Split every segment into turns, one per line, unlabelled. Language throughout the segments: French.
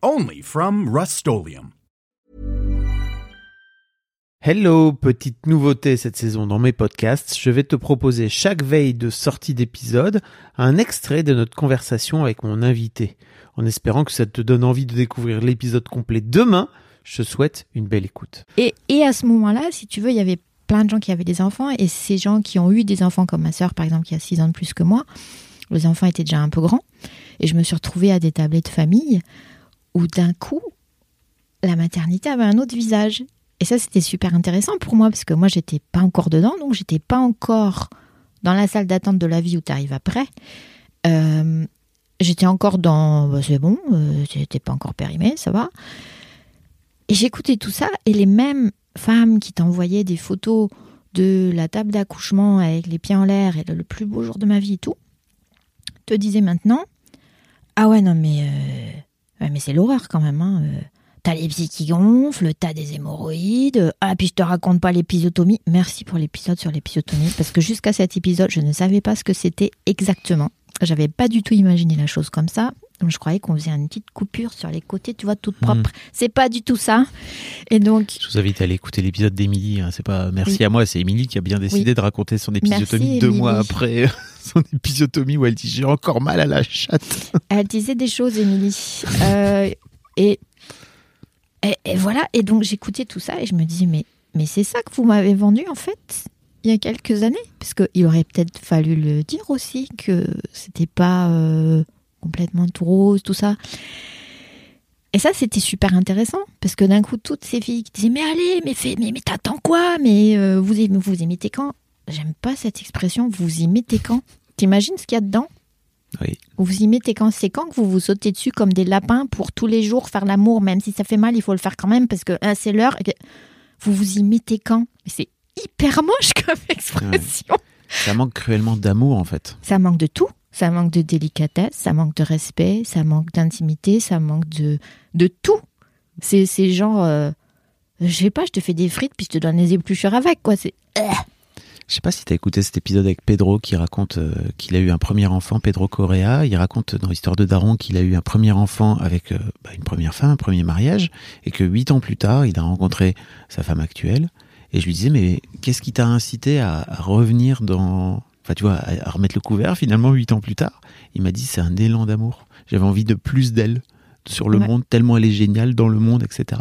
Only from Rust
Hello, petite nouveauté cette saison dans mes podcasts, je vais te proposer chaque veille de sortie d'épisode un extrait de notre conversation avec mon invité. En espérant que ça te donne envie de découvrir l'épisode complet demain, je souhaite une belle écoute.
Et, et à ce moment-là, si tu veux, il y avait plein de gens qui avaient des enfants et ces gens qui ont eu des enfants comme ma sœur par exemple qui a 6 ans de plus que moi, les enfants étaient déjà un peu grands et je me suis retrouvée à des tablés de famille où d'un coup la maternité avait un autre visage et ça, c'était super intéressant pour moi parce que moi, j'étais pas encore dedans, donc j'étais pas encore dans la salle d'attente de la vie où tu arrives après. Euh, j'étais encore dans, bah, c'est bon, euh, j'étais pas encore périmée, ça va. Et j'écoutais tout ça et les mêmes femmes qui t'envoyaient des photos de la table d'accouchement avec les pieds en l'air et le plus beau jour de ma vie et tout, te disaient maintenant, ah ouais non mais, euh, mais c'est l'horreur quand même. Hein, T'as les pieds qui gonflent, t'as des hémorroïdes. Ah, puis je te raconte pas l'épisotomie. Merci pour l'épisode sur l'épisotomie, parce que jusqu'à cet épisode, je ne savais pas ce que c'était exactement. J'avais pas du tout imaginé la chose comme ça. Donc je croyais qu'on faisait une petite coupure sur les côtés, tu vois, toute propre. Hmm. C'est pas du tout ça. Et donc.
Je vous invite à aller écouter l'épisode d'Émilie. Hein. C'est pas merci à moi, c'est Émilie qui a bien décidé de raconter son épisotomie deux mois après son épisotomie où elle dit j'ai encore mal à la chatte.
Elle disait des choses, Émilie. Euh, et et, voilà, et donc j'écoutais tout ça et je me disais, mais, mais c'est ça que vous m'avez vendu en fait il y a quelques années? Parce qu'il aurait peut-être fallu le dire aussi, que c'était pas euh, complètement tout rose, tout ça. Et ça, c'était super intéressant, parce que d'un coup, toutes ces filles qui disaient, mais allez, mais, fais, mais, mais t'attends quoi? Mais euh, vous, vous imitez quand? J'aime pas cette expression, vous y mettez quand? T'imagines ce qu'il y a dedans? Vous y mettez quand c'est quand que vous vous sautez dessus comme des lapins pour tous les jours faire l'amour, même si ça fait mal, il faut le faire quand même parce que hein, c'est l'heure. Vous vous y mettez quand? C'est hyper moche comme expression.
Ça manque cruellement d'amour en fait.
Ça manque de tout. Ça manque de délicatesse, ça manque de respect, ça manque d'intimité, ça manque de, de tout. C'est genre, euh, je sais pas, je te fais des frites puis je te donne les épluchures avec quoi. C'est.
Je sais pas si tu as écouté cet épisode avec Pedro qui raconte euh, qu'il a eu un premier enfant, Pedro Correa. Il raconte dans l'histoire de Daron qu'il a eu un premier enfant avec euh, bah, une première femme, un premier mariage, et que huit ans plus tard, il a rencontré sa femme actuelle. Et je lui disais, mais qu'est-ce qui t'a incité à, revenir dans, enfin tu vois, à, remettre le couvert finalement huit ans plus tard? Il m'a dit, c'est un élan d'amour. J'avais envie de plus d'elle sur le monde, tellement elle est géniale dans le monde, etc.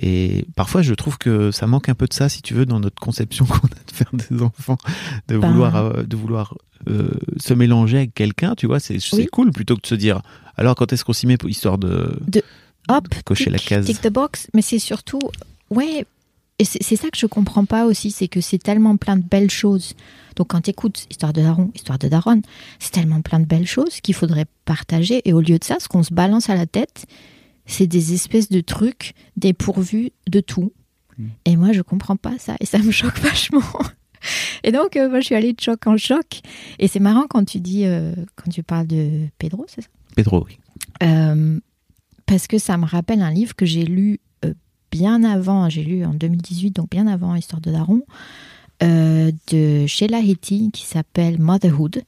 Et parfois, je trouve que ça manque un peu de ça, si tu veux, dans notre conception qu'on a de faire des enfants, de ben. vouloir, euh, de vouloir euh, se mélanger avec quelqu'un, tu vois, c'est cool plutôt que de se dire, alors quand est-ce qu'on s'y met pour histoire de,
de hop,
cocher la case.
Tick the box, mais c'est surtout, ouais, et c'est ça que je comprends pas aussi, c'est que c'est tellement plein de belles choses. Donc quand tu écoutes Histoire de Daron, Histoire de Daron, c'est tellement plein de belles choses qu'il faudrait partager. Et au lieu de ça, ce qu'on se balance à la tête, c'est des espèces de trucs dépourvus de tout. Hmm. Et moi, je comprends pas ça et ça me choque vachement. Et donc, euh, moi, je suis allée de choc en choc. Et c'est marrant quand tu dis, euh, quand tu parles de Pedro, c'est ça?
Pedro, oui.
Euh, parce que ça me rappelle un livre que j'ai lu bien avant, j'ai lu en 2018, donc bien avant Histoire de Daron, euh, de Sheila Heti qui s'appelle Motherhood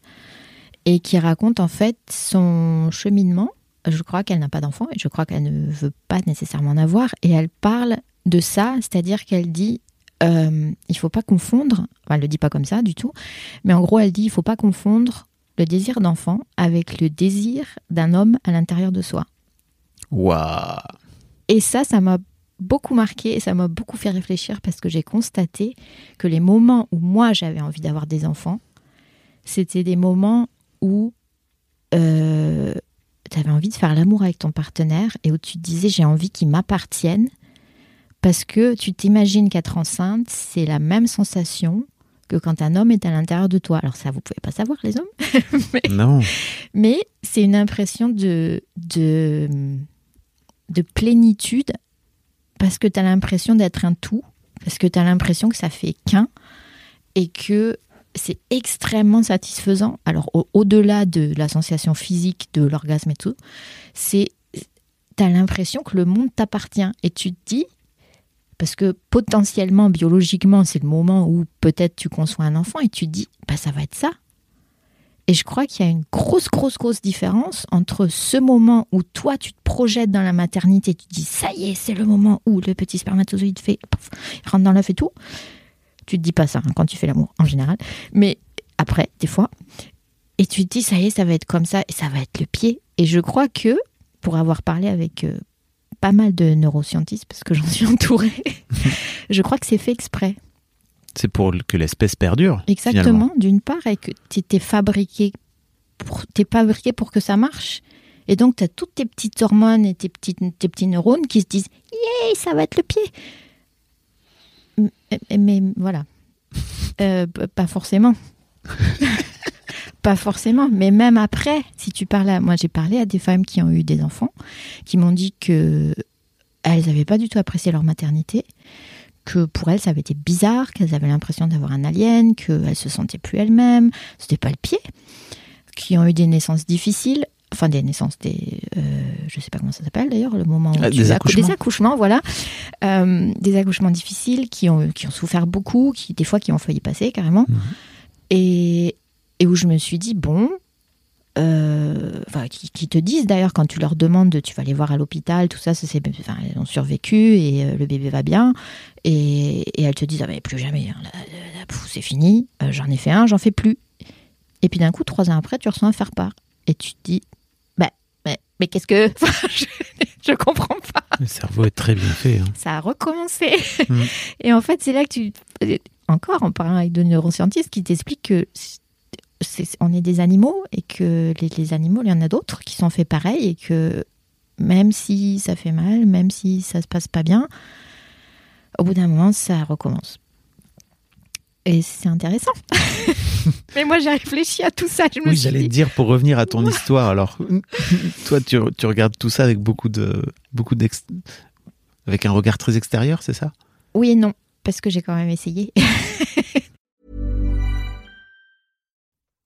et qui raconte en fait son cheminement. Je crois qu'elle n'a pas d'enfant et je crois qu'elle ne veut pas nécessairement en avoir. Et elle parle de ça, c'est-à-dire qu'elle dit euh, il faut pas confondre, enfin, elle le dit pas comme ça du tout, mais en gros elle dit il faut pas confondre le désir d'enfant avec le désir d'un homme à l'intérieur de soi.
Waouh
Et ça, ça m'a beaucoup marqué et ça m'a beaucoup fait réfléchir parce que j'ai constaté que les moments où moi j'avais envie d'avoir des enfants, c'était des moments où euh, tu avais envie de faire l'amour avec ton partenaire et où tu te disais j'ai envie qu'il m'appartienne parce que tu t'imagines qu'être enceinte, c'est la même sensation que quand un homme est à l'intérieur de toi. Alors ça, vous pouvez pas savoir les hommes.
mais, non.
Mais c'est une impression de, de, de plénitude parce que tu as l'impression d'être un tout, parce que tu as l'impression que ça fait qu'un et que c'est extrêmement satisfaisant. Alors au-delà de la sensation physique de l'orgasme et tout, c'est tu as l'impression que le monde t'appartient et tu te dis parce que potentiellement biologiquement c'est le moment où peut-être tu conçois un enfant et tu te dis bah ça va être ça. Et je crois qu'il y a une grosse, grosse, grosse différence entre ce moment où toi, tu te projettes dans la maternité, tu te dis, ça y est, c'est le moment où le petit spermatozoïde fait, il rentre dans l'œuf et tout, tu te dis pas ça hein, quand tu fais l'amour en général, mais après, des fois, et tu te dis ça y est, ça va être comme ça et ça va être le pied. Et je crois que pour avoir parlé avec euh, pas mal de neuroscientistes parce que j'en suis entourée, je crois que c'est fait exprès.
C'est pour que l'espèce perdure.
Exactement, d'une part, et que tu es fabriqué pour, es fabriqué pour que ça marche. Et donc, tu as toutes tes petites hormones et tes, petites, tes petits neurones qui se disent Yay, ça va être le pied mais, voilà. Euh, pas forcément. pas forcément. Mais même après, si tu parles à. Moi, j'ai parlé à des femmes qui ont eu des enfants, qui m'ont dit que elles n'avaient pas du tout apprécié leur maternité, que pour elles, ça avait été bizarre, qu'elles avaient l'impression d'avoir un alien, qu'elles se sentaient plus elles-mêmes, c'était pas le pied, qui ont eu des naissances difficiles enfin des naissances, des, euh, je sais pas comment ça s'appelle d'ailleurs, le moment où
ah, des, accouchements.
des accouchements, voilà, euh, des accouchements difficiles qui ont qui ont souffert beaucoup, qui des fois qui ont failli passer carrément, mhm. et et où je me suis dit bon. Euh, enfin, qui, qui, te disent d'ailleurs quand tu leur demandes de tu vas aller voir à l'hôpital tout ça, c'est enfin, elles ont survécu et euh, le bébé va bien et, et, elles te disent ah mais plus jamais hein, c'est fini j'en ai fait un j'en fais plus et puis d'un coup trois ans après tu reçois un faire part et tu te dis mais qu'est-ce que. je, ne comprends pas.
Le cerveau est très bien fait. Hein.
Ça a recommencé. Mm. Et en fait, c'est là que tu. Encore en parlant avec de neuroscientistes qui t'expliquent que on est des animaux et que les, animaux, il y en a d'autres qui sont faits pareil et que même si ça fait mal, même si ça se passe pas bien, au bout d'un moment, ça recommence. Et c'est intéressant. Mais moi, j'ai réfléchi à tout ça. Je
oui, j'allais dire pour revenir à ton histoire. Alors, toi, tu, tu, regardes tout ça avec beaucoup de, beaucoup d'ex, avec un regard très extérieur, c'est ça?
Oui et non, parce que j'ai quand même essayé.